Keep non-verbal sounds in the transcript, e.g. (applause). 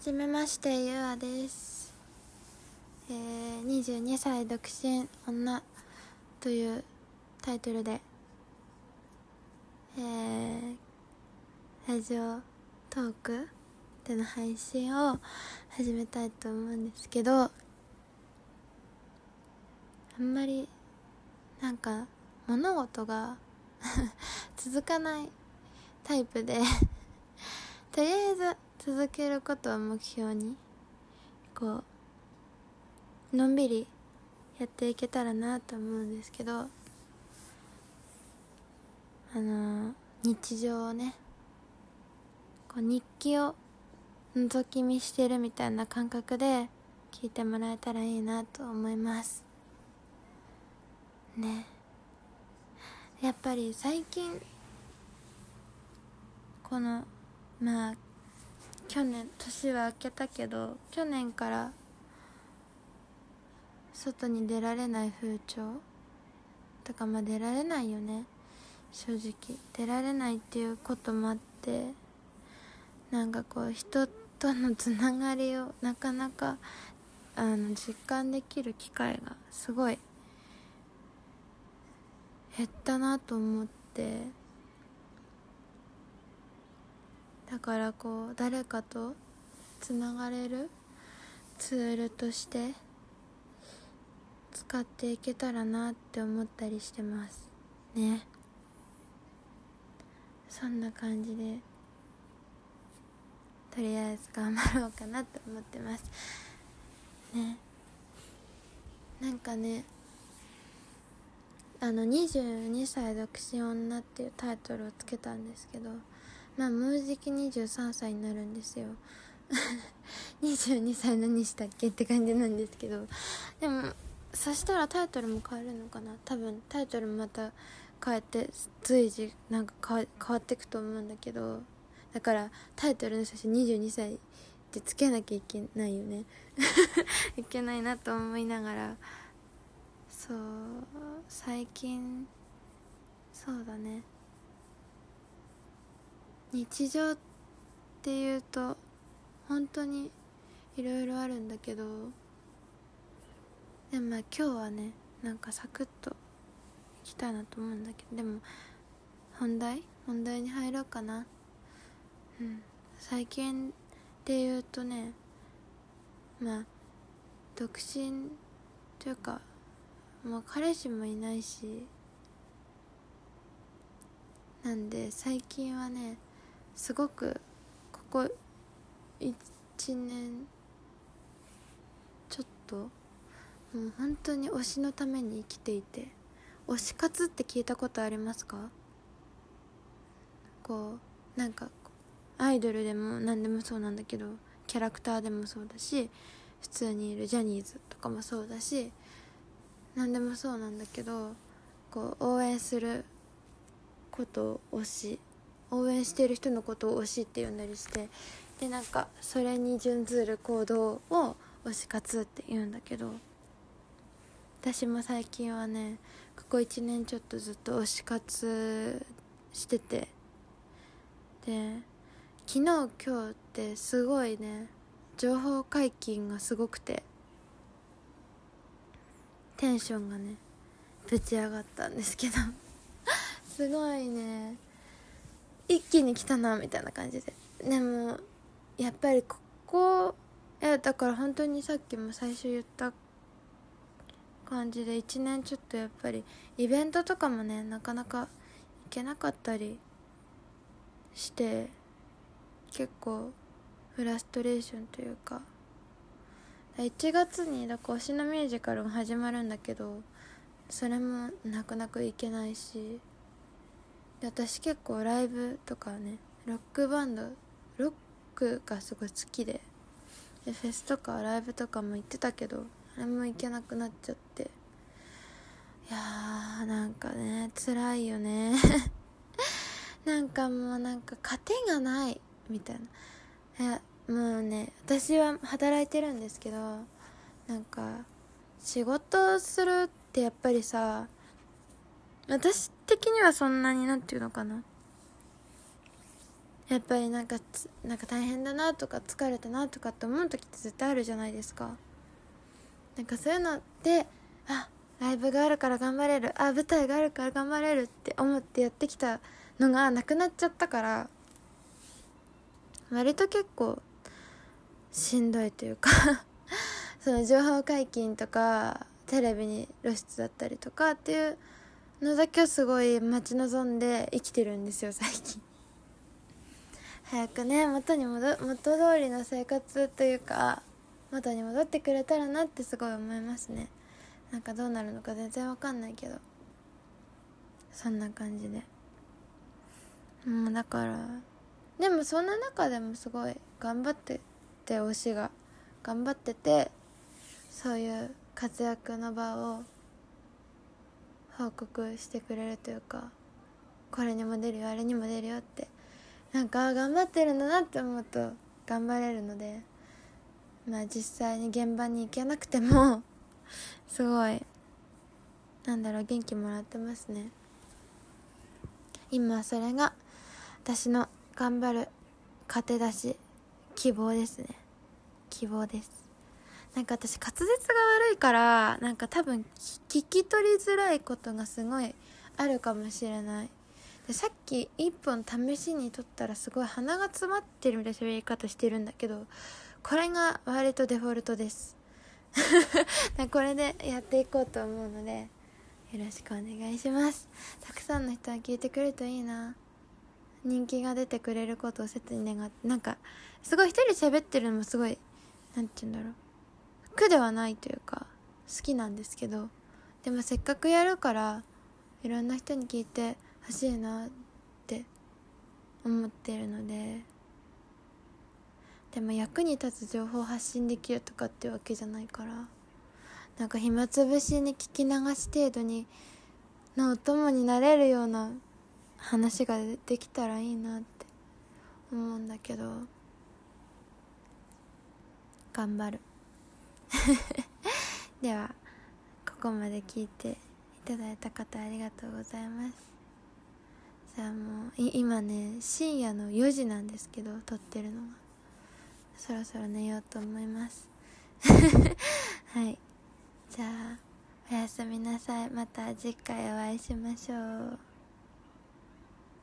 じめましてゆあです、えー、22歳独身女というタイトルで、えー、ラジオトークでの配信を始めたいと思うんですけどあんまりなんか物事が (laughs) 続かないタイプで (laughs) とりあえず続けることを目標にこうのんびりやっていけたらなと思うんですけどあの日常をねこう日記を覗き見してるみたいな感覚で聞いてもらえたらいいなと思います。ね。やっぱり最近このまあ去年年は明けたけど去年から外に出られない風潮とかまあ出られないよね。正直。出られないっていうこともあってなんかこう人とのつながりをなかなかあの実感できる機会がすごい減ったなと思ってだからこう誰かとつながれるツールとして使っていけたらなって思ったりしてますね。そんな感じでとりあえず頑張ろうかなと思ってます。ね。なんかねあの22歳独身女っていうタイトルをつけたんですけどまあもうじき23歳になるんですよ。(laughs) 22歳何したっけって感じなんですけど。でもそしたらタイトルも変えるのかな？多分タイトルもまた変えて随時なんか変わ変わっていくと思うんだけど。だからタイトルの写真22歳ってつけなきゃいけないよね。(laughs) いけないなと思いながら。そう最近そうだね。日常っていうと本当にいろいろあるんだけどでもまあ今日はねなんかサクッといきたいなと思うんだけどでも本題？本題に入ろうかな。うん。最近で言うとねまあ独身というかもう彼氏もいないしなんで最近はねすごくここ1年ちょっともう本当に推しのために生きていて推し活って聞いたことありますか？こうなんかアイドルでも何でもそうなんだけどキャラクターでもそうだし普通にいるジャニーズとかもそうだし何でもそうなんだけどこう応援することを推し応援してる人のことを推しって呼んだりしてでなんかそれに準ずる行動を推し活って言うんだけど私も最近はねここ1年ちょっとずっと推し活しててで昨日今日ってすごいね情報解禁がすごくてテンションがねぶち上がったんですけど (laughs) すごいね一気に来たなみたいな感じで。でもやっぱりここいやだから本当にさっきも最初言った感じで1年ちょっとやっぱりイベントとかもねなかなか行けなかったりして結構フラストレーションというか。1月にだから推しのミュージカルが始まるんだけどそれもなかなか行けないし。で私結構ライブとかねロックバンドロックがすごい好きででフェスとかライブとかも行ってたけどあれも行けなくなっちゃって。いやーなんかね辛いよね。(laughs) なんかもうなんか糧がないみたいな。いやもうね私は働いてるんですけどなんか仕事するってやっぱりさ私的にはそんなになんていうのかな。やっぱりなんかなんか大変だなとか疲れたなとかって思う時って絶対あるじゃないですか。なんかそういうのってあライブがあるから頑張れる。あ舞台があるから頑張れるって思ってやってきたのがなくなっちゃったから割と結構しんどいというか (laughs) その情報解禁とかテレビに露出だったりとかっていうのだけをすごい待ち望んで生きてるんですよ最近。(laughs) 早くね元に戻元通りの生活というか元に戻ってくれたらなってすごい思いますね。なんかどうなるのか全然わかんないけど。そんな感じで。もうだからでもそんな中でもすごい頑張ってて推しが頑張っててそういう活躍の場を報告してくれるというかこれにも出るよあれにも出るよってなんか頑張ってるんだなって思うと頑張れるのでまあ実際に現場に行けなくても (laughs) すごいなんだろう元気もらってますね。今それが私の頑張る糧だし希望ですね。希望です。なんか私滑舌が悪いからなんか多分聞き取りづらいことがすごいあるかもしれない。でさっき1本試しに撮ったらすごい鼻が詰まってるみたいな喋り方してるんだけどこれが割とデフォルトです。(laughs) これでやっていこうと思うのでよろしくお願いします。たくさんの人が聞いてくれるといいな。人気が出てくれることを切に願ってなんかすごい一人喋ってるのもすごい何て言うんだろう。苦ではないというか好きなんですけどでもせっかくやるからいろんな人に聞いてほしいなって思ってるのででも役に立つ情報を発信できるとかってわけじゃないからなんか暇つぶしに聞き流し程度にのお供になれるような話ができたらいいなって思うんだけど頑張る。(laughs) ではここまで聞いていただいた方ありがとうございます。さあもう今ね深夜の4時なんですけど撮ってるのが。そろそろ寝ようと思います。(laughs) はい。じゃあおやすみなさい。また次回お会いしましょう。